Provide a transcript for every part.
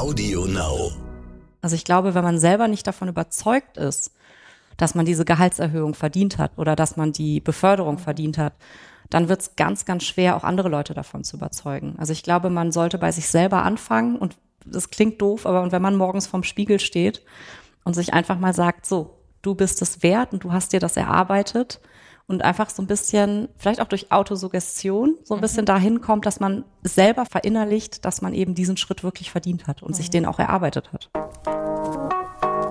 Audio Now. Also ich glaube, wenn man selber nicht davon überzeugt ist, dass man diese Gehaltserhöhung verdient hat oder dass man die Beförderung verdient hat, dann wird es ganz, ganz schwer, auch andere Leute davon zu überzeugen. Also ich glaube, man sollte bei sich selber anfangen und das klingt doof, aber wenn man morgens vorm Spiegel steht und sich einfach mal sagt, so, du bist es wert und du hast dir das erarbeitet und einfach so ein bisschen, vielleicht auch durch Autosuggestion, so ein mhm. bisschen dahin kommt, dass man selber verinnerlicht, dass man eben diesen Schritt wirklich verdient hat und mhm. sich den auch erarbeitet hat.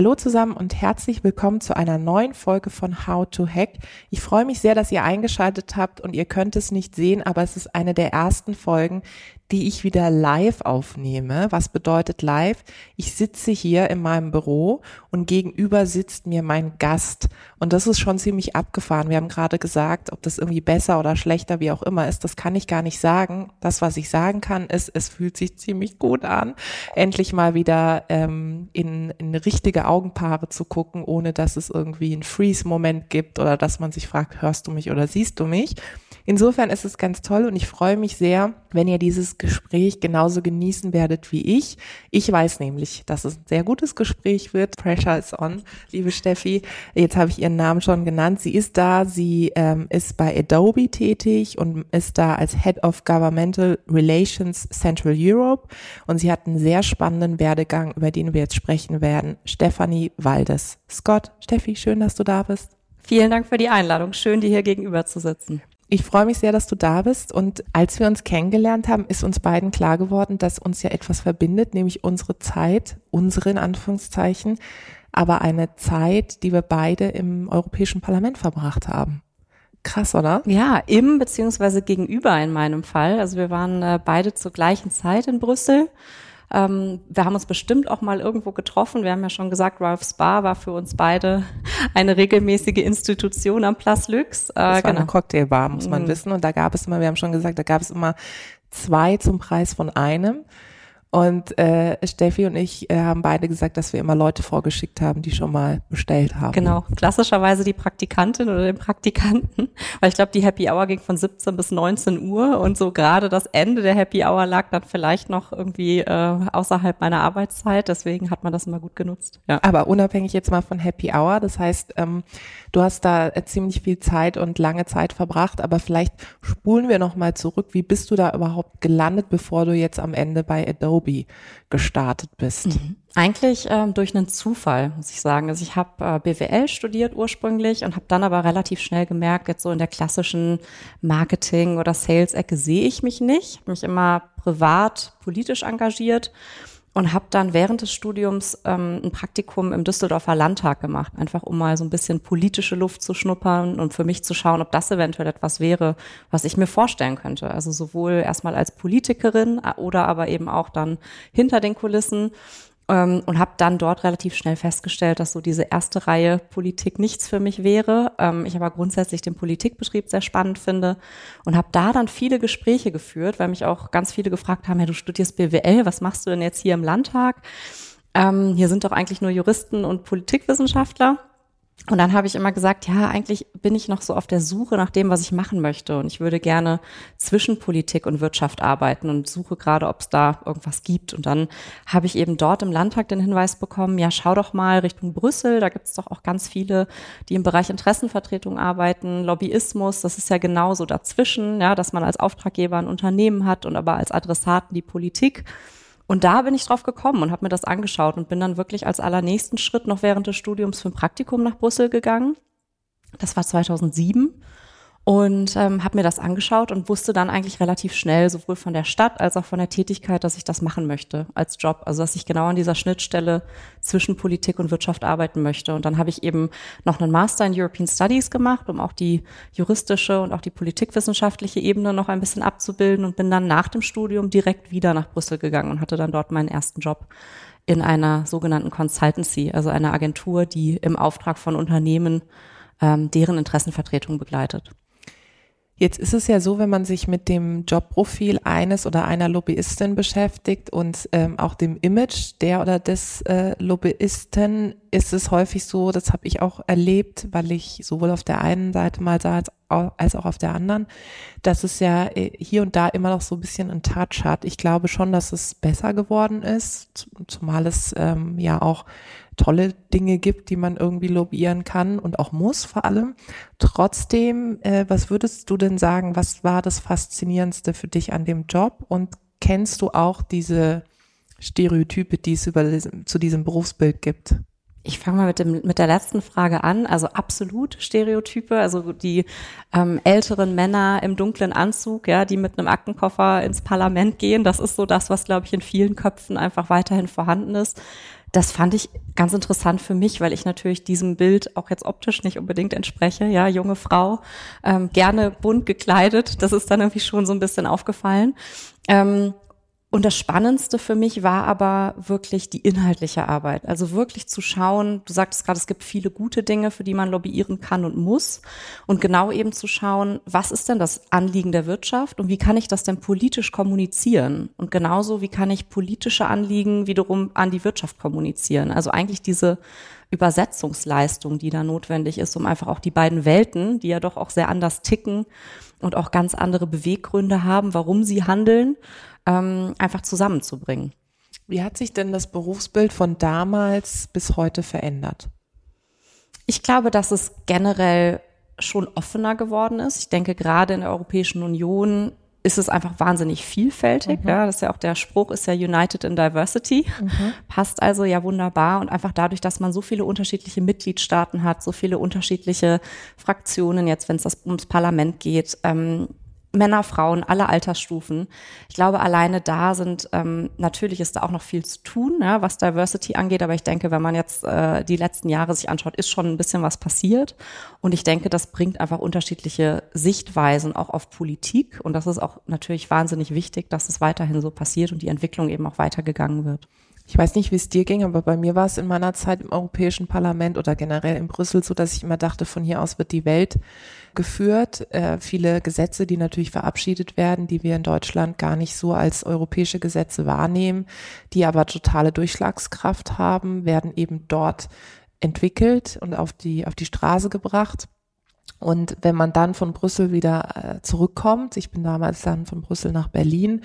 Hallo zusammen und herzlich willkommen zu einer neuen Folge von How to Hack. Ich freue mich sehr, dass ihr eingeschaltet habt und ihr könnt es nicht sehen, aber es ist eine der ersten Folgen, die ich wieder live aufnehme. Was bedeutet live? Ich sitze hier in meinem Büro und gegenüber sitzt mir mein Gast. Und das ist schon ziemlich abgefahren. Wir haben gerade gesagt, ob das irgendwie besser oder schlechter, wie auch immer ist, das kann ich gar nicht sagen. Das, was ich sagen kann, ist, es fühlt sich ziemlich gut an, endlich mal wieder ähm, in, in richtige Augenpaare zu gucken, ohne dass es irgendwie einen Freeze-Moment gibt oder dass man sich fragt, hörst du mich oder siehst du mich? Insofern ist es ganz toll und ich freue mich sehr, wenn ihr dieses Gespräch genauso genießen werdet wie ich. Ich weiß nämlich, dass es ein sehr gutes Gespräch wird. Pressure is on, liebe Steffi. Jetzt habe ich ihren Namen schon genannt. Sie ist da, sie ähm, ist bei Adobe tätig und ist da als Head of Governmental Relations Central Europe und sie hat einen sehr spannenden Werdegang, über den wir jetzt sprechen werden. Stephanie Waldes. Scott, Steffi, schön, dass du da bist. Vielen Dank für die Einladung. Schön, dir hier gegenüber zu sitzen. Ich freue mich sehr, dass du da bist. Und als wir uns kennengelernt haben, ist uns beiden klar geworden, dass uns ja etwas verbindet, nämlich unsere Zeit, unsere in Anführungszeichen, aber eine Zeit, die wir beide im Europäischen Parlament verbracht haben. Krass, oder? Ja, im beziehungsweise gegenüber in meinem Fall. Also wir waren äh, beide zur gleichen Zeit in Brüssel ähm, wir haben uns bestimmt auch mal irgendwo getroffen. Wir haben ja schon gesagt, Ralph Spa war für uns beide eine regelmäßige Institution am Place Lux. Äh, das war genau. eine Cocktailbar, muss man mhm. wissen. Und da gab es immer, wir haben schon gesagt, da gab es immer zwei zum Preis von einem. Und äh, Steffi und ich äh, haben beide gesagt, dass wir immer Leute vorgeschickt haben, die schon mal bestellt haben. Genau, klassischerweise die Praktikantin oder den Praktikanten, weil ich glaube, die Happy Hour ging von 17 bis 19 Uhr und so gerade das Ende der Happy Hour lag dann vielleicht noch irgendwie äh, außerhalb meiner Arbeitszeit, deswegen hat man das immer gut genutzt. Ja. Aber unabhängig jetzt mal von Happy Hour, das heißt, ähm, du hast da äh, ziemlich viel Zeit und lange Zeit verbracht, aber vielleicht spulen wir noch mal zurück, wie bist du da überhaupt gelandet, bevor du jetzt am Ende bei Adobe Adobe gestartet bist? Mhm. Eigentlich ähm, durch einen Zufall, muss ich sagen. Also ich habe äh, BWL studiert ursprünglich und habe dann aber relativ schnell gemerkt, jetzt so in der klassischen Marketing- oder Sales-Ecke sehe ich mich nicht. Hab mich immer privat, politisch engagiert und habe dann während des Studiums ähm, ein Praktikum im Düsseldorfer Landtag gemacht, einfach um mal so ein bisschen politische Luft zu schnuppern und für mich zu schauen, ob das eventuell etwas wäre, was ich mir vorstellen könnte. Also sowohl erstmal als Politikerin äh, oder aber eben auch dann hinter den Kulissen ähm, und habe dann dort relativ schnell festgestellt, dass so diese erste Reihe Politik nichts für mich wäre. Ähm, ich aber grundsätzlich den Politikbetrieb sehr spannend finde und habe da dann viele Gespräche geführt, weil mich auch ganz viele gefragt haben, ja, du studierst BWL, was machst du denn jetzt hier im Landtag? Ähm, hier sind doch eigentlich nur Juristen und Politikwissenschaftler. Und dann habe ich immer gesagt, ja, eigentlich bin ich noch so auf der Suche nach dem, was ich machen möchte. Und ich würde gerne zwischen Politik und Wirtschaft arbeiten und suche gerade, ob es da irgendwas gibt. Und dann habe ich eben dort im Landtag den Hinweis bekommen, ja, schau doch mal Richtung Brüssel. Da gibt es doch auch ganz viele, die im Bereich Interessenvertretung arbeiten, Lobbyismus. Das ist ja genauso dazwischen, ja, dass man als Auftraggeber ein Unternehmen hat und aber als Adressaten die Politik. Und da bin ich drauf gekommen und habe mir das angeschaut und bin dann wirklich als allernächsten Schritt noch während des Studiums für ein Praktikum nach Brüssel gegangen. Das war 2007 und ähm, habe mir das angeschaut und wusste dann eigentlich relativ schnell, sowohl von der Stadt als auch von der Tätigkeit, dass ich das machen möchte als Job. Also dass ich genau an dieser Schnittstelle zwischen Politik und Wirtschaft arbeiten möchte. Und dann habe ich eben noch einen Master in European Studies gemacht, um auch die juristische und auch die politikwissenschaftliche Ebene noch ein bisschen abzubilden und bin dann nach dem Studium direkt wieder nach Brüssel gegangen und hatte dann dort meinen ersten Job in einer sogenannten Consultancy, also einer Agentur, die im Auftrag von Unternehmen ähm, deren Interessenvertretung begleitet. Jetzt ist es ja so, wenn man sich mit dem Jobprofil eines oder einer Lobbyistin beschäftigt und ähm, auch dem Image der oder des äh, Lobbyisten, ist es häufig so, das habe ich auch erlebt, weil ich sowohl auf der einen Seite mal sah als auch, auf der anderen, dass es ja äh, hier und da immer noch so ein bisschen einen Touch hat. Ich glaube schon, dass es besser geworden ist, zumal es ähm, ja auch tolle Dinge gibt, die man irgendwie lobbyieren kann und auch muss vor allem. Trotzdem, äh, was würdest du denn sagen, was war das Faszinierendste für dich an dem Job und kennst du auch diese Stereotype, die es über, zu diesem Berufsbild gibt? Ich fange mal mit, dem, mit der letzten Frage an. Also absolut Stereotype, also die ähm, älteren Männer im dunklen Anzug, ja, die mit einem Aktenkoffer ins Parlament gehen. Das ist so das, was, glaube ich, in vielen Köpfen einfach weiterhin vorhanden ist. Das fand ich ganz interessant für mich, weil ich natürlich diesem Bild auch jetzt optisch nicht unbedingt entspreche. Ja, junge Frau, ähm, gerne bunt gekleidet. Das ist dann irgendwie schon so ein bisschen aufgefallen. Ähm, und das Spannendste für mich war aber wirklich die inhaltliche Arbeit. Also wirklich zu schauen, du sagtest gerade, es gibt viele gute Dinge, für die man lobbyieren kann und muss. Und genau eben zu schauen, was ist denn das Anliegen der Wirtschaft und wie kann ich das denn politisch kommunizieren? Und genauso, wie kann ich politische Anliegen wiederum an die Wirtschaft kommunizieren? Also eigentlich diese Übersetzungsleistung, die da notwendig ist, um einfach auch die beiden Welten, die ja doch auch sehr anders ticken und auch ganz andere Beweggründe haben, warum sie handeln, ähm, einfach zusammenzubringen. Wie hat sich denn das Berufsbild von damals bis heute verändert? Ich glaube, dass es generell schon offener geworden ist. Ich denke, gerade in der Europäischen Union ist es einfach wahnsinnig vielfältig. Mhm. Ja, das ist ja auch der Spruch, ist ja United in Diversity. Mhm. Passt also ja wunderbar. Und einfach dadurch, dass man so viele unterschiedliche Mitgliedstaaten hat, so viele unterschiedliche Fraktionen, jetzt wenn es ums Parlament geht, ähm, Männer, Frauen, alle Altersstufen. Ich glaube, alleine da sind, ähm, natürlich ist da auch noch viel zu tun, ja, was Diversity angeht, aber ich denke, wenn man jetzt äh, die letzten Jahre sich anschaut, ist schon ein bisschen was passiert. Und ich denke, das bringt einfach unterschiedliche Sichtweisen auch auf Politik. Und das ist auch natürlich wahnsinnig wichtig, dass es weiterhin so passiert und die Entwicklung eben auch weitergegangen wird. Ich weiß nicht, wie es dir ging, aber bei mir war es in meiner Zeit im Europäischen Parlament oder generell in Brüssel so, dass ich immer dachte, von hier aus wird die Welt geführt. Äh, viele Gesetze, die natürlich verabschiedet werden, die wir in Deutschland gar nicht so als europäische Gesetze wahrnehmen, die aber totale Durchschlagskraft haben, werden eben dort entwickelt und auf die, auf die Straße gebracht. Und wenn man dann von Brüssel wieder äh, zurückkommt, ich bin damals dann von Brüssel nach Berlin,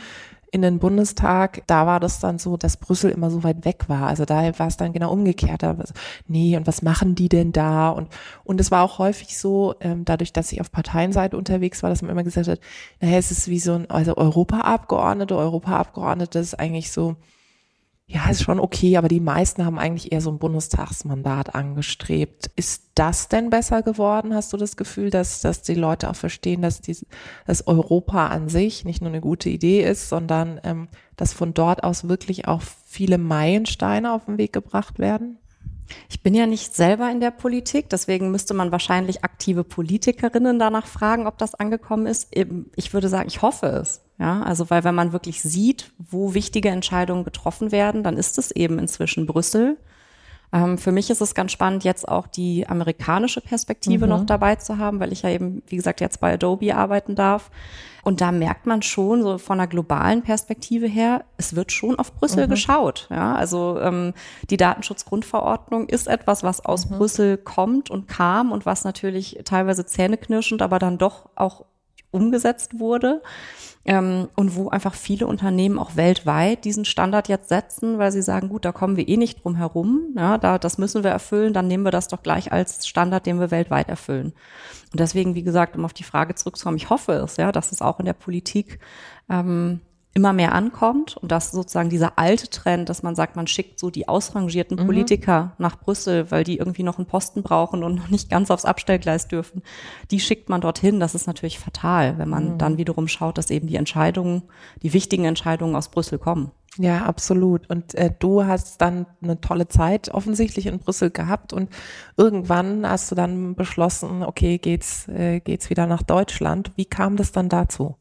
in den Bundestag, da war das dann so, dass Brüssel immer so weit weg war. Also da war es dann genau umgekehrt. Da so, nee, und was machen die denn da? Und, und es war auch häufig so, ähm, dadurch, dass ich auf Parteienseite unterwegs war, dass man immer gesagt hat, naja, es ist wie so ein, also Europaabgeordnete, Europaabgeordnete ist eigentlich so, ja, ist schon okay, aber die meisten haben eigentlich eher so ein Bundestagsmandat angestrebt. Ist das denn besser geworden? Hast du das Gefühl, dass, dass die Leute auch verstehen, dass, die, dass Europa an sich nicht nur eine gute Idee ist, sondern ähm, dass von dort aus wirklich auch viele Meilensteine auf den Weg gebracht werden? Ich bin ja nicht selber in der Politik, deswegen müsste man wahrscheinlich aktive Politikerinnen danach fragen, ob das angekommen ist. Ich würde sagen, ich hoffe es. Ja, also weil wenn man wirklich sieht, wo wichtige Entscheidungen getroffen werden, dann ist es eben inzwischen Brüssel. Ähm, für mich ist es ganz spannend, jetzt auch die amerikanische Perspektive mhm. noch dabei zu haben, weil ich ja eben, wie gesagt, jetzt bei Adobe arbeiten darf. Und da merkt man schon, so von einer globalen Perspektive her, es wird schon auf Brüssel mhm. geschaut. Ja, also ähm, die Datenschutzgrundverordnung ist etwas, was aus mhm. Brüssel kommt und kam und was natürlich teilweise zähneknirschend, aber dann doch auch umgesetzt wurde ähm, und wo einfach viele Unternehmen auch weltweit diesen Standard jetzt setzen, weil sie sagen, gut, da kommen wir eh nicht drum herum, ja, da, das müssen wir erfüllen, dann nehmen wir das doch gleich als Standard, den wir weltweit erfüllen. Und deswegen, wie gesagt, um auf die Frage zurückzukommen, ich hoffe es, ja, dass es auch in der Politik ähm, immer mehr ankommt und dass sozusagen dieser alte Trend, dass man sagt, man schickt so die ausrangierten mhm. Politiker nach Brüssel, weil die irgendwie noch einen Posten brauchen und noch nicht ganz aufs Abstellgleis dürfen, die schickt man dorthin. Das ist natürlich fatal, wenn man mhm. dann wiederum schaut, dass eben die Entscheidungen, die wichtigen Entscheidungen aus Brüssel kommen. Ja, absolut. Und äh, du hast dann eine tolle Zeit offensichtlich in Brüssel gehabt und irgendwann hast du dann beschlossen, okay, geht's äh, geht's wieder nach Deutschland. Wie kam das dann dazu?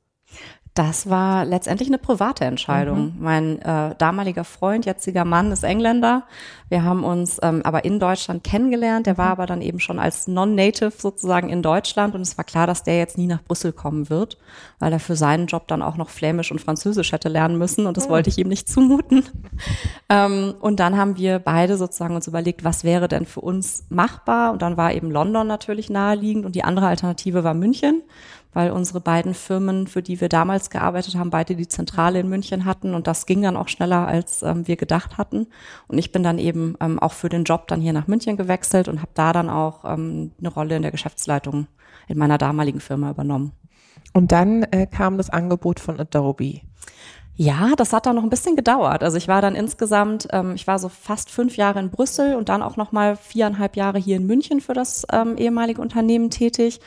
Das war letztendlich eine private Entscheidung. Mhm. Mein äh, damaliger Freund, jetziger Mann, ist Engländer. Wir haben uns ähm, aber in Deutschland kennengelernt. Der war mhm. aber dann eben schon als Non-Native sozusagen in Deutschland und es war klar, dass der jetzt nie nach Brüssel kommen wird, weil er für seinen Job dann auch noch Flämisch und Französisch hätte lernen müssen und das mhm. wollte ich ihm nicht zumuten. ähm, und dann haben wir beide sozusagen uns überlegt, was wäre denn für uns machbar und dann war eben London natürlich naheliegend und die andere Alternative war München weil unsere beiden Firmen, für die wir damals gearbeitet haben, beide die Zentrale in München hatten und das ging dann auch schneller, als ähm, wir gedacht hatten. Und ich bin dann eben ähm, auch für den Job dann hier nach München gewechselt und habe da dann auch ähm, eine Rolle in der Geschäftsleitung in meiner damaligen Firma übernommen. Und dann äh, kam das Angebot von Adobe. Ja, das hat dann noch ein bisschen gedauert. Also ich war dann insgesamt, ähm, ich war so fast fünf Jahre in Brüssel und dann auch noch mal viereinhalb Jahre hier in München für das ähm, ehemalige Unternehmen tätig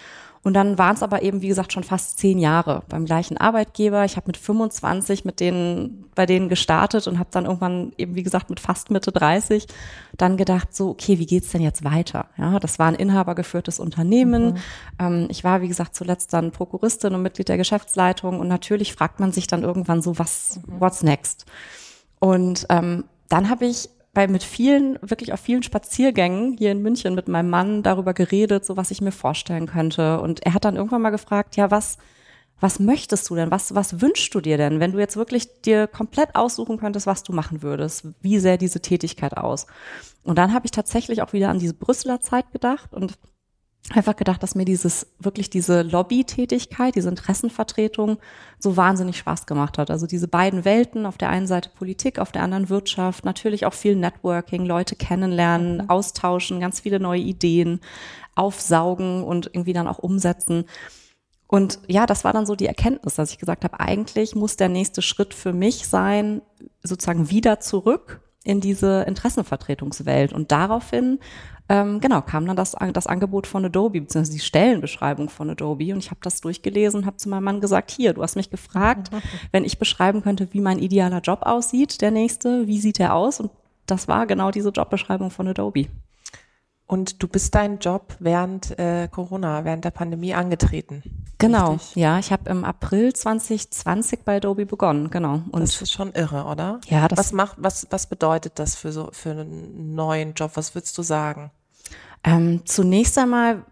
und dann waren es aber eben, wie gesagt, schon fast zehn Jahre beim gleichen Arbeitgeber. Ich habe mit 25 mit denen, bei denen gestartet und habe dann irgendwann eben, wie gesagt, mit fast Mitte 30 dann gedacht, so, okay, wie geht's denn jetzt weiter? Ja, das war ein inhabergeführtes Unternehmen. Mhm. Ähm, ich war, wie gesagt, zuletzt dann Prokuristin und Mitglied der Geschäftsleitung und natürlich fragt man sich dann irgendwann so, was, mhm. what's next? Und ähm, dann habe ich bei mit vielen, wirklich auf vielen Spaziergängen hier in München mit meinem Mann darüber geredet, so was ich mir vorstellen könnte. Und er hat dann irgendwann mal gefragt, ja, was, was möchtest du denn? Was, was wünschst du dir denn, wenn du jetzt wirklich dir komplett aussuchen könntest, was du machen würdest? Wie sähe diese Tätigkeit aus? Und dann habe ich tatsächlich auch wieder an diese Brüsseler Zeit gedacht und einfach gedacht, dass mir dieses, wirklich diese Lobbytätigkeit, diese Interessenvertretung so wahnsinnig Spaß gemacht hat. Also diese beiden Welten, auf der einen Seite Politik, auf der anderen Wirtschaft, natürlich auch viel Networking, Leute kennenlernen, mhm. austauschen, ganz viele neue Ideen aufsaugen und irgendwie dann auch umsetzen. Und ja, das war dann so die Erkenntnis, dass ich gesagt habe, eigentlich muss der nächste Schritt für mich sein, sozusagen wieder zurück in diese Interessenvertretungswelt. Und daraufhin ähm, genau, kam dann das, das Angebot von Adobe, beziehungsweise die Stellenbeschreibung von Adobe. Und ich habe das durchgelesen, habe zu meinem Mann gesagt, hier, du hast mich gefragt, wenn ich beschreiben könnte, wie mein idealer Job aussieht, der nächste, wie sieht der aus? Und das war genau diese Jobbeschreibung von Adobe. Und du bist deinen Job während äh, Corona, während der Pandemie angetreten. Genau, richtig? ja, ich habe im April 2020 bei Adobe begonnen, genau. Und das ist schon irre, oder? Ja, das was macht, was was bedeutet das für so für einen neuen Job? Was würdest du sagen? Ähm, zunächst einmal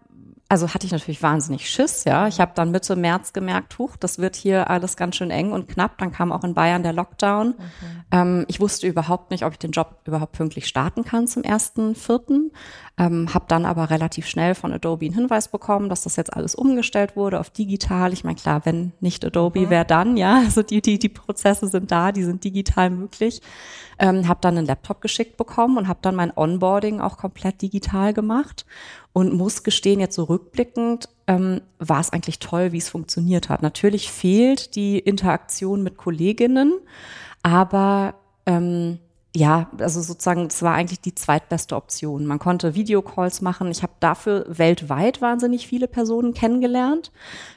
also hatte ich natürlich wahnsinnig Schiss, ja. Ich habe dann Mitte März gemerkt, huch, das wird hier alles ganz schön eng und knapp. Dann kam auch in Bayern der Lockdown. Mhm. Ähm, ich wusste überhaupt nicht, ob ich den Job überhaupt pünktlich starten kann zum ersten Vierten. Ähm, habe dann aber relativ schnell von Adobe einen Hinweis bekommen, dass das jetzt alles umgestellt wurde auf digital. Ich meine, klar, wenn nicht Adobe, mhm. wer dann, ja. Also die, die, die Prozesse sind da, die sind digital möglich. Ähm, habe dann einen Laptop geschickt bekommen und habe dann mein Onboarding auch komplett digital gemacht und muss gestehen, jetzt so rückblickend, ähm, war es eigentlich toll, wie es funktioniert hat. Natürlich fehlt die Interaktion mit Kolleginnen, aber ähm, ja, also sozusagen, es war eigentlich die zweitbeste Option. Man konnte Videocalls machen. Ich habe dafür weltweit wahnsinnig viele Personen kennengelernt,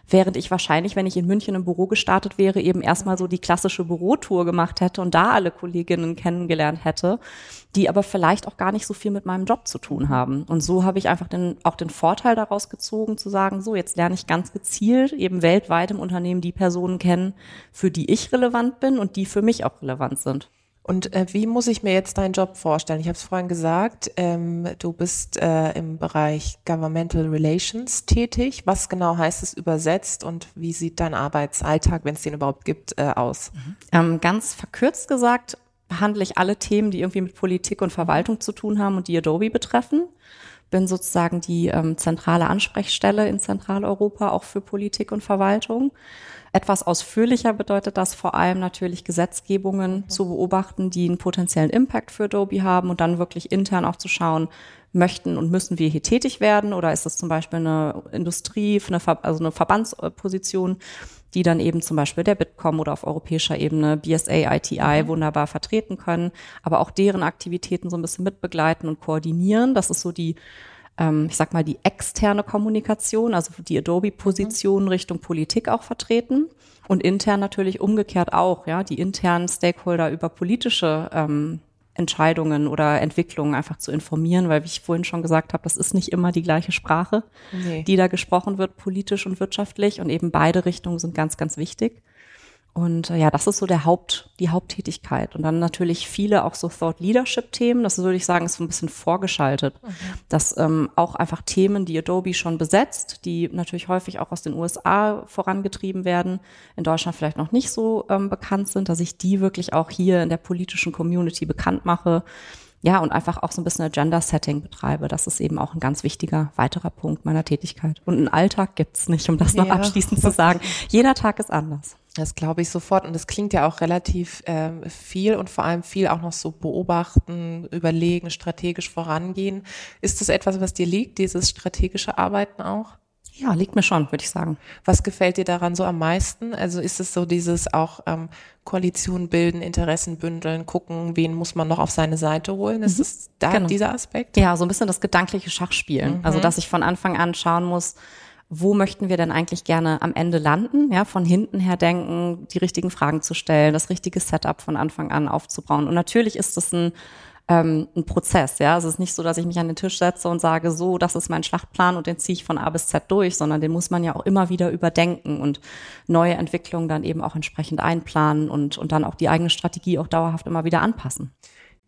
während ich wahrscheinlich, wenn ich in München im Büro gestartet wäre, eben erstmal so die klassische Bürotour gemacht hätte und da alle Kolleginnen kennengelernt hätte, die aber vielleicht auch gar nicht so viel mit meinem Job zu tun haben. Und so habe ich einfach den, auch den Vorteil daraus gezogen, zu sagen, so, jetzt lerne ich ganz gezielt eben weltweit im Unternehmen die Personen kennen, für die ich relevant bin und die für mich auch relevant sind. Und äh, wie muss ich mir jetzt deinen Job vorstellen? Ich habe es vorhin gesagt, ähm, du bist äh, im Bereich Governmental Relations tätig. Was genau heißt es übersetzt und wie sieht dein Arbeitsalltag, wenn es den überhaupt gibt, äh, aus? Mhm. Ähm, ganz verkürzt gesagt behandle ich alle Themen, die irgendwie mit Politik und Verwaltung zu tun haben und die Adobe betreffen. Bin sozusagen die ähm, zentrale Ansprechstelle in Zentraleuropa auch für Politik und Verwaltung. Etwas ausführlicher bedeutet das vor allem natürlich Gesetzgebungen mhm. zu beobachten, die einen potenziellen Impact für Adobe haben und dann wirklich intern auch zu schauen, möchten und müssen wir hier tätig werden oder ist das zum Beispiel eine Industrie, eine, Ver also eine Verbandsposition, die dann eben zum Beispiel der Bitkom oder auf europäischer Ebene BSA, ITI mhm. wunderbar vertreten können, aber auch deren Aktivitäten so ein bisschen mitbegleiten und koordinieren. Das ist so die ähm, ich sag mal, die externe Kommunikation, also die Adobe-Position mhm. Richtung Politik auch vertreten und intern natürlich umgekehrt auch, ja, die internen Stakeholder über politische ähm, Entscheidungen oder Entwicklungen einfach zu informieren, weil wie ich vorhin schon gesagt habe, das ist nicht immer die gleiche Sprache, nee. die da gesprochen wird, politisch und wirtschaftlich und eben beide Richtungen sind ganz, ganz wichtig. Und äh, ja, das ist so der Haupt, die Haupttätigkeit. Und dann natürlich viele auch so Thought Leadership Themen. Das würde ich sagen, ist so ein bisschen vorgeschaltet. Mhm. Dass ähm, auch einfach Themen, die Adobe schon besetzt, die natürlich häufig auch aus den USA vorangetrieben werden, in Deutschland vielleicht noch nicht so ähm, bekannt sind, dass ich die wirklich auch hier in der politischen Community bekannt mache ja, und einfach auch so ein bisschen Agenda-Setting betreibe. Das ist eben auch ein ganz wichtiger weiterer Punkt meiner Tätigkeit. Und einen Alltag gibt's nicht, um das noch ja. abschließend zu sagen. Jeder Tag ist anders. Das glaube ich sofort. Und das klingt ja auch relativ äh, viel und vor allem viel auch noch so beobachten, überlegen, strategisch vorangehen. Ist das etwas, was dir liegt, dieses strategische Arbeiten auch? Ja, liegt mir schon, würde ich sagen. Was gefällt dir daran so am meisten? Also ist es so dieses auch ähm, Koalition bilden, Interessen bündeln, gucken, wen muss man noch auf seine Seite holen? Ist mhm. es da genau. dieser Aspekt? Ja, so ein bisschen das gedankliche Schachspielen. Mhm. Also dass ich von Anfang an schauen muss, wo möchten wir denn eigentlich gerne am Ende landen? Ja, von hinten her denken, die richtigen Fragen zu stellen, das richtige Setup von Anfang an aufzubauen. Und natürlich ist es ein ähm, ein Prozess. Ja, es ist nicht so, dass ich mich an den Tisch setze und sage, so, das ist mein Schlachtplan und den ziehe ich von A bis Z durch, sondern den muss man ja auch immer wieder überdenken und neue Entwicklungen dann eben auch entsprechend einplanen und, und dann auch die eigene Strategie auch dauerhaft immer wieder anpassen.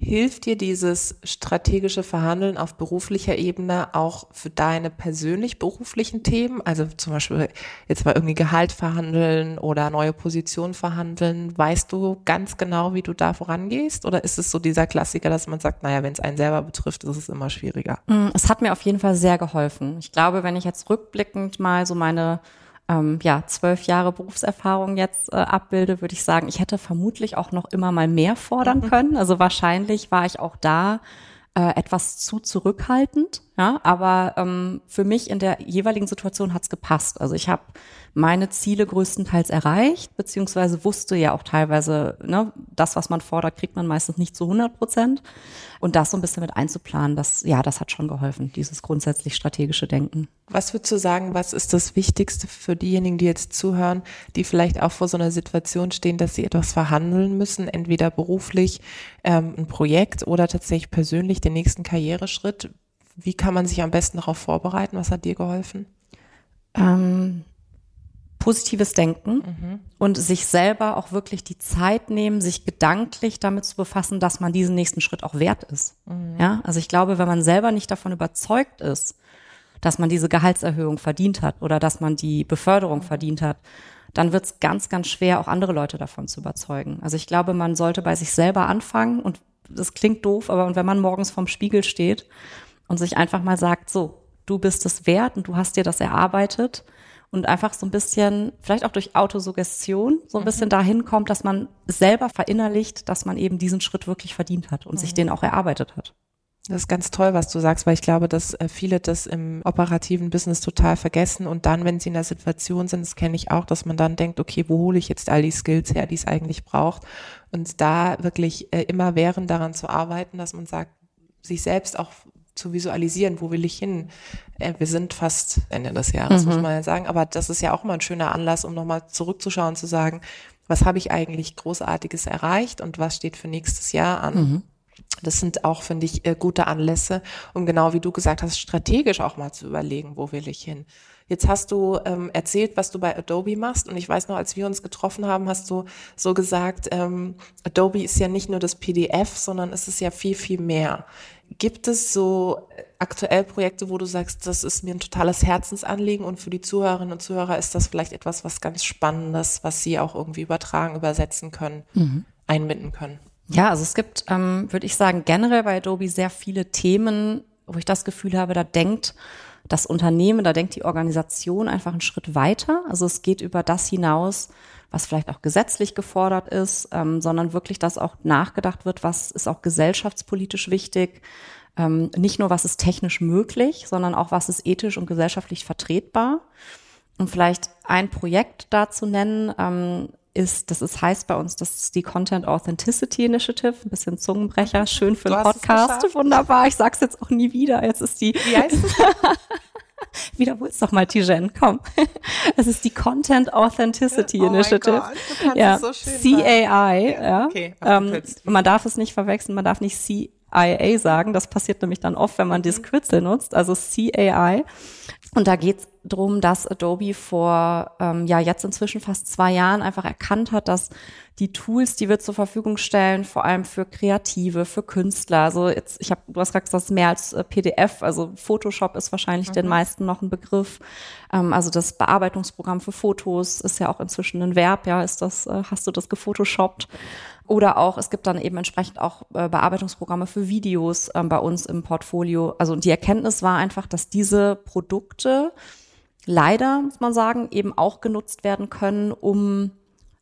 Hilft dir dieses strategische Verhandeln auf beruflicher Ebene auch für deine persönlich beruflichen Themen? Also zum Beispiel jetzt mal irgendwie Gehalt verhandeln oder neue Position verhandeln. Weißt du ganz genau, wie du da vorangehst? Oder ist es so dieser Klassiker, dass man sagt, naja, wenn es einen selber betrifft, ist es immer schwieriger? Mm, es hat mir auf jeden Fall sehr geholfen. Ich glaube, wenn ich jetzt rückblickend mal so meine ähm, ja, zwölf Jahre Berufserfahrung jetzt äh, abbilde, würde ich sagen, ich hätte vermutlich auch noch immer mal mehr fordern mhm. können. Also wahrscheinlich war ich auch da äh, etwas zu zurückhaltend. Ja, aber ähm, für mich in der jeweiligen Situation hat's gepasst. Also ich habe meine Ziele größtenteils erreicht, beziehungsweise wusste ja auch teilweise, ne, das, was man fordert, kriegt man meistens nicht zu 100 Prozent. Und das so ein bisschen mit einzuplanen, das, ja, das hat schon geholfen, dieses grundsätzlich strategische Denken. Was würdest du sagen, was ist das Wichtigste für diejenigen, die jetzt zuhören, die vielleicht auch vor so einer Situation stehen, dass sie etwas verhandeln müssen, entweder beruflich ähm, ein Projekt oder tatsächlich persönlich den nächsten Karriereschritt? Wie kann man sich am besten darauf vorbereiten? Was hat dir geholfen? Ähm, positives Denken mhm. und sich selber auch wirklich die Zeit nehmen, sich gedanklich damit zu befassen, dass man diesen nächsten Schritt auch wert ist. Mhm. Ja, also ich glaube, wenn man selber nicht davon überzeugt ist, dass man diese Gehaltserhöhung verdient hat oder dass man die Beförderung mhm. verdient hat, dann wird es ganz, ganz schwer, auch andere Leute davon zu überzeugen. Also ich glaube, man sollte bei sich selber anfangen und das klingt doof, aber wenn man morgens vorm Spiegel steht und sich einfach mal sagt, so, du bist es wert und du hast dir das erarbeitet, und einfach so ein bisschen, vielleicht auch durch Autosuggestion, so ein bisschen mhm. dahin kommt, dass man selber verinnerlicht, dass man eben diesen Schritt wirklich verdient hat und mhm. sich den auch erarbeitet hat. Das ist ganz toll, was du sagst, weil ich glaube, dass äh, viele das im operativen Business total vergessen und dann, wenn sie in der Situation sind, das kenne ich auch, dass man dann denkt, okay, wo hole ich jetzt all die Skills her, die es eigentlich braucht und da wirklich äh, immer während daran zu arbeiten, dass man sagt, sich selbst auch zu visualisieren, wo will ich hin? Äh, wir sind fast Ende des Jahres, mhm. muss man ja sagen, aber das ist ja auch immer ein schöner Anlass, um nochmal zurückzuschauen, zu sagen, was habe ich eigentlich Großartiges erreicht und was steht für nächstes Jahr an? Mhm. Das sind auch, finde ich, äh, gute Anlässe, um genau wie du gesagt hast, strategisch auch mal zu überlegen, wo will ich hin. Jetzt hast du ähm, erzählt, was du bei Adobe machst. Und ich weiß noch, als wir uns getroffen haben, hast du so gesagt, ähm, Adobe ist ja nicht nur das PDF, sondern es ist ja viel, viel mehr. Gibt es so aktuell Projekte, wo du sagst, das ist mir ein totales Herzensanliegen und für die Zuhörerinnen und Zuhörer ist das vielleicht etwas, was ganz Spannendes, was sie auch irgendwie übertragen, übersetzen können, mhm. einbinden können? Ja, also es gibt, ähm, würde ich sagen, generell bei Adobe sehr viele Themen, wo ich das Gefühl habe, da denkt das Unternehmen, da denkt die Organisation einfach einen Schritt weiter. Also es geht über das hinaus, was vielleicht auch gesetzlich gefordert ist, ähm, sondern wirklich, dass auch nachgedacht wird, was ist auch gesellschaftspolitisch wichtig. Ähm, nicht nur, was ist technisch möglich, sondern auch, was ist ethisch und gesellschaftlich vertretbar. Und vielleicht ein Projekt dazu nennen, ähm, ist, das ist, heißt bei uns, das ist die Content Authenticity Initiative, ein bisschen Zungenbrecher, schön für einen Podcast, wunderbar. Ich sag's jetzt auch nie wieder. Jetzt ist die. Wie heißt es? Wiederhol's doch mal, Tijen, komm. Es ist die Content Authenticity oh Initiative. Gott, ja, so CAI. Ja. Okay, ähm, man darf es nicht verwechseln, man darf nicht CIA sagen. Das passiert nämlich dann oft, wenn man dieses mhm. Kürzel nutzt. Also CAI. Und da geht's drum, dass Adobe vor ähm, ja jetzt inzwischen fast zwei Jahren einfach erkannt hat, dass die Tools, die wir zur Verfügung stellen, vor allem für Kreative, für Künstler, also jetzt, ich habe, du hast gesagt, das ist mehr als äh, PDF, also Photoshop ist wahrscheinlich mhm. den meisten noch ein Begriff. Ähm, also das Bearbeitungsprogramm für Fotos ist ja auch inzwischen ein Verb, ja, ist das, äh, hast du das gefotoshoppt? Oder auch, es gibt dann eben entsprechend auch äh, Bearbeitungsprogramme für Videos ähm, bei uns im Portfolio. Also die Erkenntnis war einfach, dass diese Produkte leider, muss man sagen, eben auch genutzt werden können, um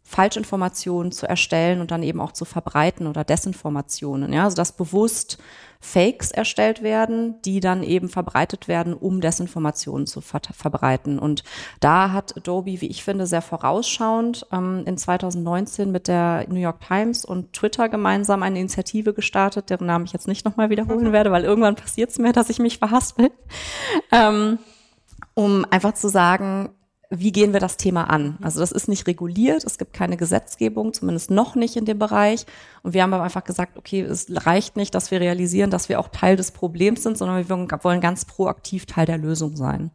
Falschinformationen zu erstellen und dann eben auch zu verbreiten oder Desinformationen. Ja, also dass bewusst Fakes erstellt werden, die dann eben verbreitet werden, um Desinformationen zu ver verbreiten. Und da hat Adobe, wie ich finde, sehr vorausschauend ähm, in 2019 mit der New York Times und Twitter gemeinsam eine Initiative gestartet, deren Namen ich jetzt nicht nochmal wiederholen mhm. werde, weil irgendwann passiert es mir, dass ich mich verhaspel. Ähm, um einfach zu sagen, wie gehen wir das Thema an? Also das ist nicht reguliert, es gibt keine Gesetzgebung, zumindest noch nicht in dem Bereich. Und wir haben aber einfach gesagt, okay, es reicht nicht, dass wir realisieren, dass wir auch Teil des Problems sind, sondern wir wollen ganz proaktiv Teil der Lösung sein.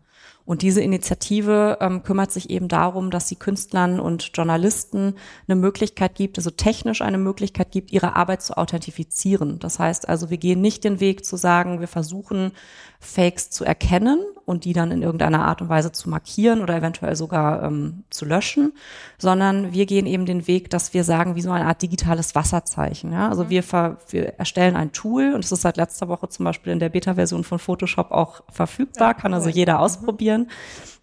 Und diese Initiative ähm, kümmert sich eben darum, dass sie Künstlern und Journalisten eine Möglichkeit gibt, also technisch eine Möglichkeit gibt, ihre Arbeit zu authentifizieren. Das heißt also, wir gehen nicht den Weg zu sagen, wir versuchen Fakes zu erkennen und die dann in irgendeiner Art und Weise zu markieren oder eventuell sogar ähm, zu löschen, sondern wir gehen eben den Weg, dass wir sagen, wie so eine Art digitales Wasserzeichen. Ja? Also mhm. wir, wir erstellen ein Tool und es ist seit letzter Woche zum Beispiel in der Beta-Version von Photoshop auch verfügbar, ja, kann also jeder mhm. Ausprobieren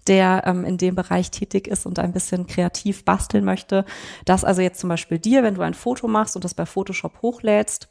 der ähm, in dem Bereich tätig ist und ein bisschen kreativ basteln möchte, dass also jetzt zum Beispiel dir, wenn du ein Foto machst und das bei Photoshop hochlädst,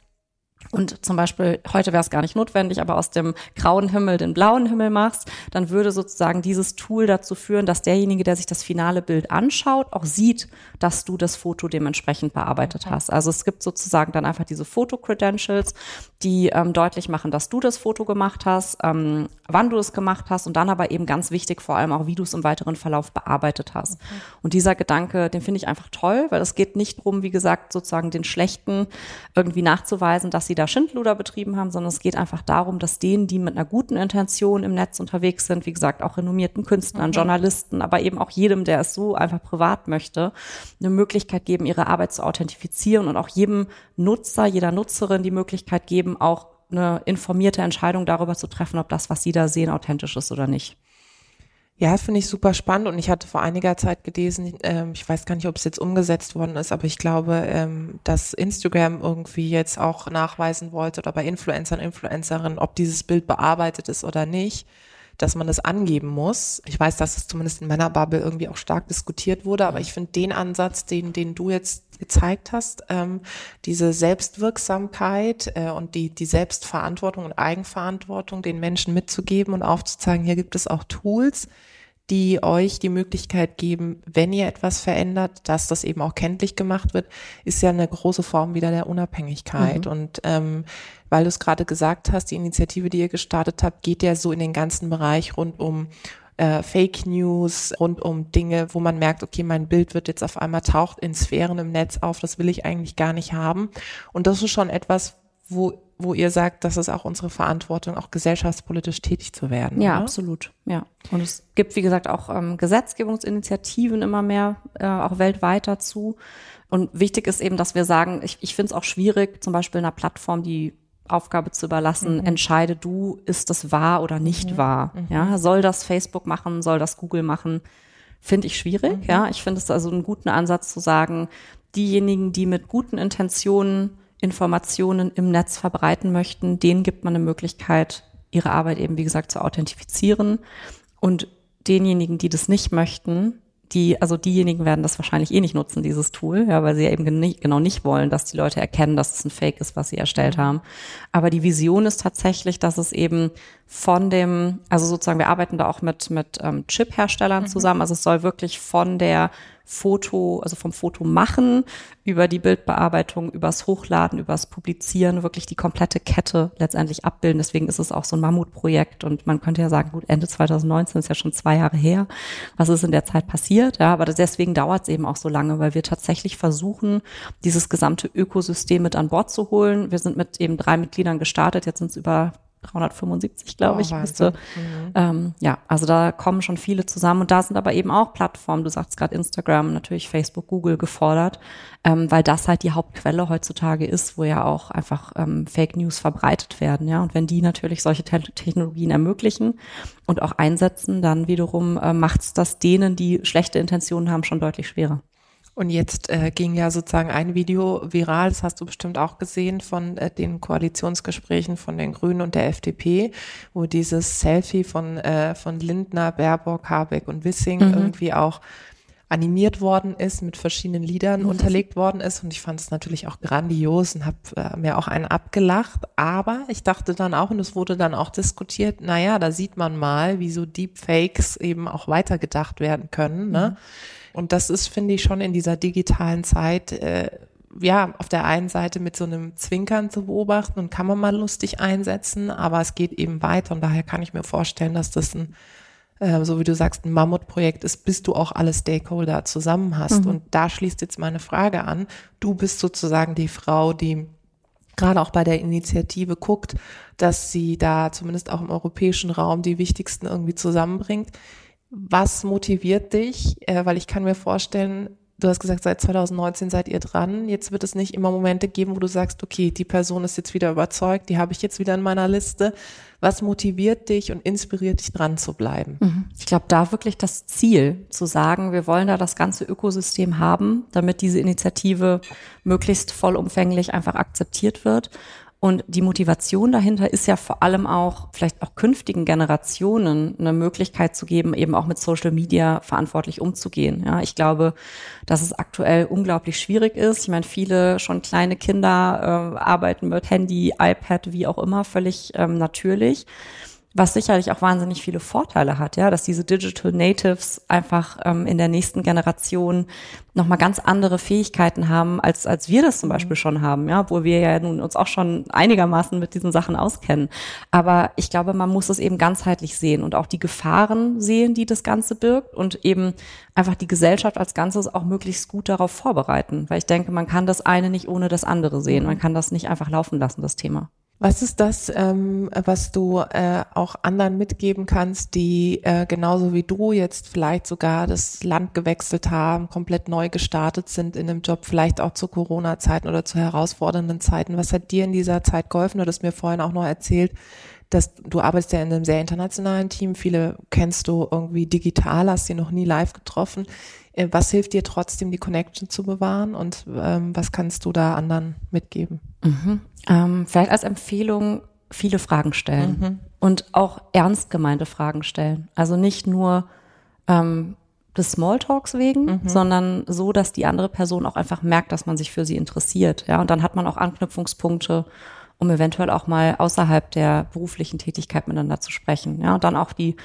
und zum Beispiel, heute wäre es gar nicht notwendig, aber aus dem grauen Himmel den blauen Himmel machst, dann würde sozusagen dieses Tool dazu führen, dass derjenige, der sich das finale Bild anschaut, auch sieht, dass du das Foto dementsprechend bearbeitet hast. Also es gibt sozusagen dann einfach diese Foto-Credentials, die ähm, deutlich machen, dass du das Foto gemacht hast, ähm, wann du es gemacht hast und dann aber eben ganz wichtig vor allem auch, wie du es im weiteren Verlauf bearbeitet hast. Okay. Und dieser Gedanke, den finde ich einfach toll, weil es geht nicht darum, wie gesagt, sozusagen den Schlechten irgendwie nachzuweisen, dass sie da Schindluder betrieben haben, sondern es geht einfach darum, dass denen, die mit einer guten Intention im Netz unterwegs sind, wie gesagt, auch renommierten Künstlern, mhm. Journalisten, aber eben auch jedem, der es so einfach privat möchte, eine Möglichkeit geben, ihre Arbeit zu authentifizieren und auch jedem Nutzer, jeder Nutzerin die Möglichkeit geben, auch eine informierte Entscheidung darüber zu treffen, ob das, was sie da sehen, authentisch ist oder nicht. Ja, finde ich super spannend und ich hatte vor einiger Zeit gelesen, ähm, ich weiß gar nicht, ob es jetzt umgesetzt worden ist, aber ich glaube, ähm, dass Instagram irgendwie jetzt auch nachweisen wollte oder bei Influencern, Influencerinnen, ob dieses Bild bearbeitet ist oder nicht, dass man das angeben muss. Ich weiß, dass es zumindest in meiner Bubble irgendwie auch stark diskutiert wurde, aber ich finde den Ansatz, den, den du jetzt gezeigt hast, ähm, diese Selbstwirksamkeit äh, und die, die Selbstverantwortung und Eigenverantwortung den Menschen mitzugeben und aufzuzeigen, hier gibt es auch Tools, die euch die Möglichkeit geben, wenn ihr etwas verändert, dass das eben auch kenntlich gemacht wird, ist ja eine große Form wieder der Unabhängigkeit. Mhm. Und ähm, weil du es gerade gesagt hast, die Initiative, die ihr gestartet habt, geht ja so in den ganzen Bereich rund um äh, Fake News, rund um Dinge, wo man merkt, okay, mein Bild wird jetzt auf einmal taucht in Sphären im Netz auf, das will ich eigentlich gar nicht haben. Und das ist schon etwas, wo wo ihr sagt, das ist auch unsere Verantwortung, auch gesellschaftspolitisch tätig zu werden. Ja, oder? absolut. Ja. Und es gibt, wie gesagt, auch ähm, Gesetzgebungsinitiativen immer mehr, äh, auch weltweit dazu. Und wichtig ist eben, dass wir sagen, ich, ich finde es auch schwierig, zum Beispiel einer Plattform die Aufgabe zu überlassen, mhm. entscheide du, ist das wahr oder nicht mhm. wahr? Mhm. Ja, soll das Facebook machen, soll das Google machen? Finde ich schwierig. Mhm. Ja, ich finde es also einen guten Ansatz zu sagen, diejenigen, die mit guten Intentionen Informationen im Netz verbreiten möchten, denen gibt man eine Möglichkeit, ihre Arbeit eben, wie gesagt, zu authentifizieren. Und denjenigen, die das nicht möchten, die, also diejenigen werden das wahrscheinlich eh nicht nutzen, dieses Tool, ja, weil sie ja eben genau nicht wollen, dass die Leute erkennen, dass es ein Fake ist, was sie erstellt haben. Aber die Vision ist tatsächlich, dass es eben von dem, also sozusagen, wir arbeiten da auch mit, mit ähm, Chip-Herstellern mhm. zusammen. Also es soll wirklich von der Foto, also vom Foto machen, über die Bildbearbeitung, übers Hochladen, übers Publizieren, wirklich die komplette Kette letztendlich abbilden. Deswegen ist es auch so ein Mammutprojekt und man könnte ja sagen, gut, Ende 2019 ist ja schon zwei Jahre her. Was ist in der Zeit passiert? Ja, aber deswegen dauert es eben auch so lange, weil wir tatsächlich versuchen, dieses gesamte Ökosystem mit an Bord zu holen. Wir sind mit eben drei Mitgliedern gestartet, jetzt sind es über 375, glaube oh, ich, müsste. Mhm. Ähm, ja, also da kommen schon viele zusammen und da sind aber eben auch Plattformen, du sagst gerade Instagram, natürlich Facebook, Google gefordert, ähm, weil das halt die Hauptquelle heutzutage ist, wo ja auch einfach ähm, Fake News verbreitet werden, ja. Und wenn die natürlich solche Te Technologien ermöglichen und auch einsetzen, dann wiederum äh, macht es das denen, die schlechte Intentionen haben, schon deutlich schwerer. Und jetzt äh, ging ja sozusagen ein Video viral, das hast du bestimmt auch gesehen, von äh, den Koalitionsgesprächen von den Grünen und der FDP, wo dieses Selfie von, äh, von Lindner, Baerbock, Habeck und Wissing mhm. irgendwie auch animiert worden ist, mit verschiedenen Liedern mhm. unterlegt worden ist. Und ich fand es natürlich auch grandios und habe äh, mir auch einen abgelacht. Aber ich dachte dann auch, und es wurde dann auch diskutiert, naja, da sieht man mal, wie so Deepfakes eben auch weitergedacht werden können. Ne? Mhm. Und das ist, finde ich, schon in dieser digitalen Zeit, äh, ja, auf der einen Seite mit so einem Zwinkern zu beobachten und kann man mal lustig einsetzen, aber es geht eben weiter und daher kann ich mir vorstellen, dass das ein, äh, so wie du sagst, ein Mammutprojekt ist, bis du auch alle Stakeholder zusammen hast. Mhm. Und da schließt jetzt meine Frage an. Du bist sozusagen die Frau, die gerade auch bei der Initiative guckt, dass sie da zumindest auch im europäischen Raum die wichtigsten irgendwie zusammenbringt. Was motiviert dich? Äh, weil ich kann mir vorstellen, du hast gesagt, seit 2019 seid ihr dran. Jetzt wird es nicht immer Momente geben, wo du sagst, okay, die Person ist jetzt wieder überzeugt, die habe ich jetzt wieder in meiner Liste. Was motiviert dich und inspiriert dich dran zu bleiben? Mhm. Ich glaube, da wirklich das Ziel zu sagen, wir wollen da das ganze Ökosystem haben, damit diese Initiative möglichst vollumfänglich einfach akzeptiert wird und die Motivation dahinter ist ja vor allem auch, vielleicht auch künftigen Generationen eine Möglichkeit zu geben, eben auch mit Social Media verantwortlich umzugehen. Ja, ich glaube, dass es aktuell unglaublich schwierig ist. Ich meine, viele schon kleine Kinder äh, arbeiten mit Handy, iPad, wie auch immer, völlig ähm, natürlich was sicherlich auch wahnsinnig viele Vorteile hat, ja, dass diese Digital Natives einfach ähm, in der nächsten Generation nochmal ganz andere Fähigkeiten haben, als, als wir das zum mhm. Beispiel schon haben, ja, wo wir ja nun uns auch schon einigermaßen mit diesen Sachen auskennen. Aber ich glaube, man muss es eben ganzheitlich sehen und auch die Gefahren sehen, die das Ganze birgt und eben einfach die Gesellschaft als Ganzes auch möglichst gut darauf vorbereiten. Weil ich denke, man kann das eine nicht ohne das andere sehen. Man mhm. kann das nicht einfach laufen lassen, das Thema. Was ist das, ähm, was du äh, auch anderen mitgeben kannst, die äh, genauso wie du jetzt vielleicht sogar das Land gewechselt haben, komplett neu gestartet sind in einem Job, vielleicht auch zu Corona-Zeiten oder zu herausfordernden Zeiten? Was hat dir in dieser Zeit geholfen? Du hast mir vorhin auch noch erzählt, dass du arbeitest ja in einem sehr internationalen Team. Viele kennst du irgendwie digital, hast sie noch nie live getroffen. Äh, was hilft dir trotzdem, die Connection zu bewahren und ähm, was kannst du da anderen mitgeben? Mhm. Ähm, vielleicht als Empfehlung viele Fragen stellen mhm. und auch ernst gemeinte Fragen stellen. Also nicht nur ähm, des Smalltalks wegen, mhm. sondern so, dass die andere Person auch einfach merkt, dass man sich für sie interessiert. Ja, und dann hat man auch Anknüpfungspunkte, um eventuell auch mal außerhalb der beruflichen Tätigkeit miteinander zu sprechen. Ja, und dann auch die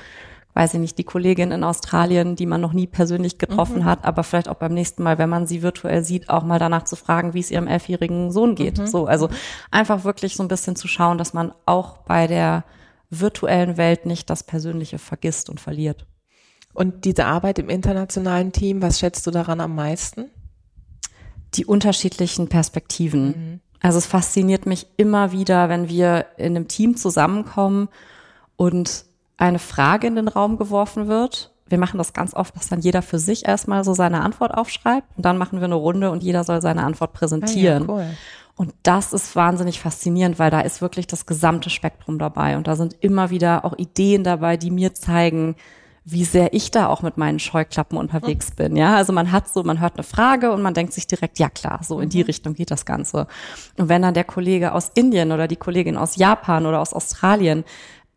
weiß ich nicht, die Kollegin in Australien, die man noch nie persönlich getroffen mhm. hat, aber vielleicht auch beim nächsten Mal, wenn man sie virtuell sieht, auch mal danach zu fragen, wie es ihrem elfjährigen Sohn geht. Mhm. So, also einfach wirklich so ein bisschen zu schauen, dass man auch bei der virtuellen Welt nicht das Persönliche vergisst und verliert. Und diese Arbeit im internationalen Team, was schätzt du daran am meisten? Die unterschiedlichen Perspektiven. Mhm. Also es fasziniert mich immer wieder, wenn wir in einem Team zusammenkommen und eine Frage in den Raum geworfen wird. Wir machen das ganz oft, dass dann jeder für sich erstmal so seine Antwort aufschreibt und dann machen wir eine Runde und jeder soll seine Antwort präsentieren. Ah ja, cool. Und das ist wahnsinnig faszinierend, weil da ist wirklich das gesamte Spektrum dabei und da sind immer wieder auch Ideen dabei, die mir zeigen, wie sehr ich da auch mit meinen Scheuklappen unterwegs bin. Ja, also man hat so, man hört eine Frage und man denkt sich direkt, ja klar, so in die mhm. Richtung geht das Ganze. Und wenn dann der Kollege aus Indien oder die Kollegin aus Japan oder aus Australien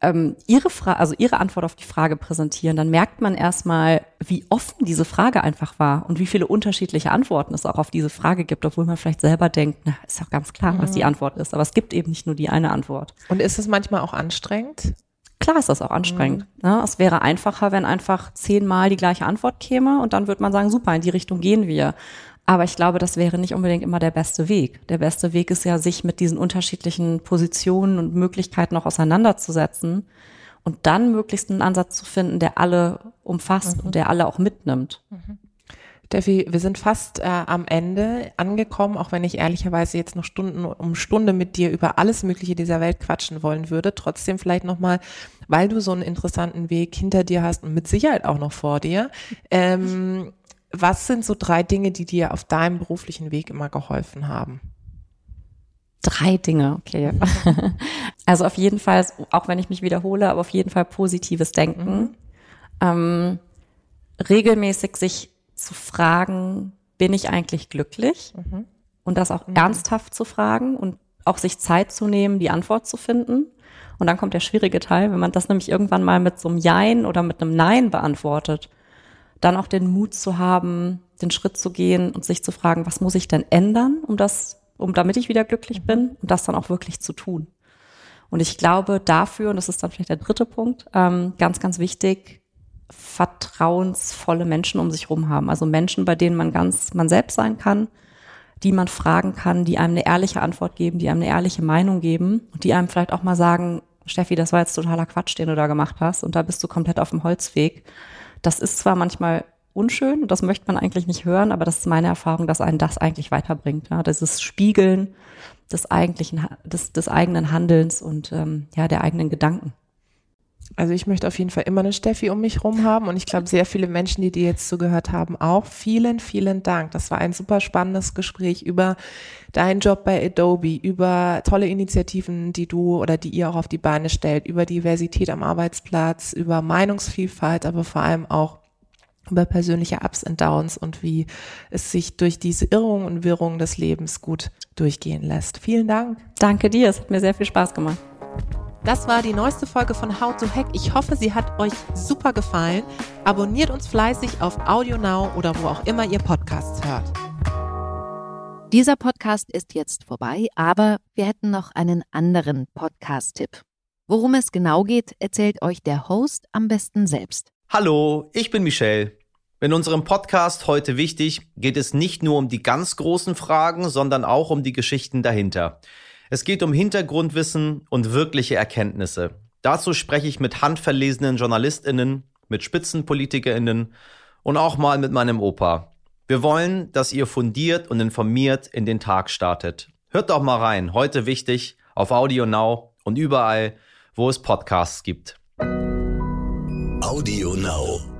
ähm, ihre Frage, also ihre Antwort auf die Frage präsentieren, dann merkt man erstmal, wie offen diese Frage einfach war und wie viele unterschiedliche Antworten es auch auf diese Frage gibt, obwohl man vielleicht selber denkt, na, ist doch ganz klar, was die mhm. Antwort ist. Aber es gibt eben nicht nur die eine Antwort. Und ist es manchmal auch anstrengend? Klar ist das auch anstrengend. Mhm. Ja, es wäre einfacher, wenn einfach zehnmal die gleiche Antwort käme und dann würde man sagen, super, in die Richtung gehen wir. Aber ich glaube, das wäre nicht unbedingt immer der beste Weg. Der beste Weg ist ja, sich mit diesen unterschiedlichen Positionen und Möglichkeiten auch auseinanderzusetzen und dann möglichst einen Ansatz zu finden, der alle umfasst mhm. und der alle auch mitnimmt. Mhm. Steffi, wir sind fast äh, am Ende angekommen, auch wenn ich ehrlicherweise jetzt noch Stunden um Stunde mit dir über alles Mögliche dieser Welt quatschen wollen würde. Trotzdem vielleicht nochmal, weil du so einen interessanten Weg hinter dir hast und mit Sicherheit auch noch vor dir. Ähm, was sind so drei Dinge, die dir auf deinem beruflichen Weg immer geholfen haben? Drei Dinge, okay. Also auf jeden Fall, auch wenn ich mich wiederhole, aber auf jeden Fall positives Denken. Mhm. Ähm, regelmäßig sich zu fragen, bin ich eigentlich glücklich? Mhm. Und das auch mhm. ernsthaft zu fragen und auch sich Zeit zu nehmen, die Antwort zu finden. Und dann kommt der schwierige Teil, wenn man das nämlich irgendwann mal mit so einem Jein oder mit einem Nein beantwortet, dann auch den Mut zu haben, den Schritt zu gehen und sich zu fragen, was muss ich denn ändern, um das, um damit ich wieder glücklich bin und das dann auch wirklich zu tun. Und ich glaube dafür, und das ist dann vielleicht der dritte Punkt, ähm, ganz, ganz wichtig, vertrauensvolle Menschen um sich rum haben. Also Menschen, bei denen man ganz man selbst sein kann, die man fragen kann, die einem eine ehrliche Antwort geben, die einem eine ehrliche Meinung geben und die einem vielleicht auch mal sagen, Steffi, das war jetzt totaler Quatsch, den du da gemacht hast und da bist du komplett auf dem Holzweg. Das ist zwar manchmal unschön und das möchte man eigentlich nicht hören, aber das ist meine Erfahrung, dass einen das eigentlich weiterbringt. Ja? Das ist Spiegeln des eigentlichen, des, des eigenen Handelns und ähm, ja der eigenen Gedanken. Also ich möchte auf jeden Fall immer eine Steffi um mich rum haben und ich glaube sehr viele Menschen, die dir jetzt zugehört haben, auch. Vielen, vielen Dank. Das war ein super spannendes Gespräch über deinen Job bei Adobe, über tolle Initiativen, die du oder die ihr auch auf die Beine stellt, über Diversität am Arbeitsplatz, über Meinungsvielfalt, aber vor allem auch über persönliche Ups und Downs und wie es sich durch diese Irrungen und Wirrungen des Lebens gut durchgehen lässt. Vielen Dank. Danke dir, es hat mir sehr viel Spaß gemacht. Das war die neueste Folge von How to Hack. Ich hoffe, sie hat euch super gefallen. Abonniert uns fleißig auf AudioNow oder wo auch immer ihr Podcasts hört. Dieser Podcast ist jetzt vorbei, aber wir hätten noch einen anderen Podcast-Tipp. Worum es genau geht, erzählt euch der Host am besten selbst. Hallo, ich bin Michelle. In unserem Podcast heute wichtig geht es nicht nur um die ganz großen Fragen, sondern auch um die Geschichten dahinter. Es geht um Hintergrundwissen und wirkliche Erkenntnisse. Dazu spreche ich mit handverlesenen JournalistInnen, mit SpitzenpolitikerInnen und auch mal mit meinem Opa. Wir wollen, dass ihr fundiert und informiert in den Tag startet. Hört doch mal rein. Heute wichtig auf Audio Now und überall, wo es Podcasts gibt. Audio Now.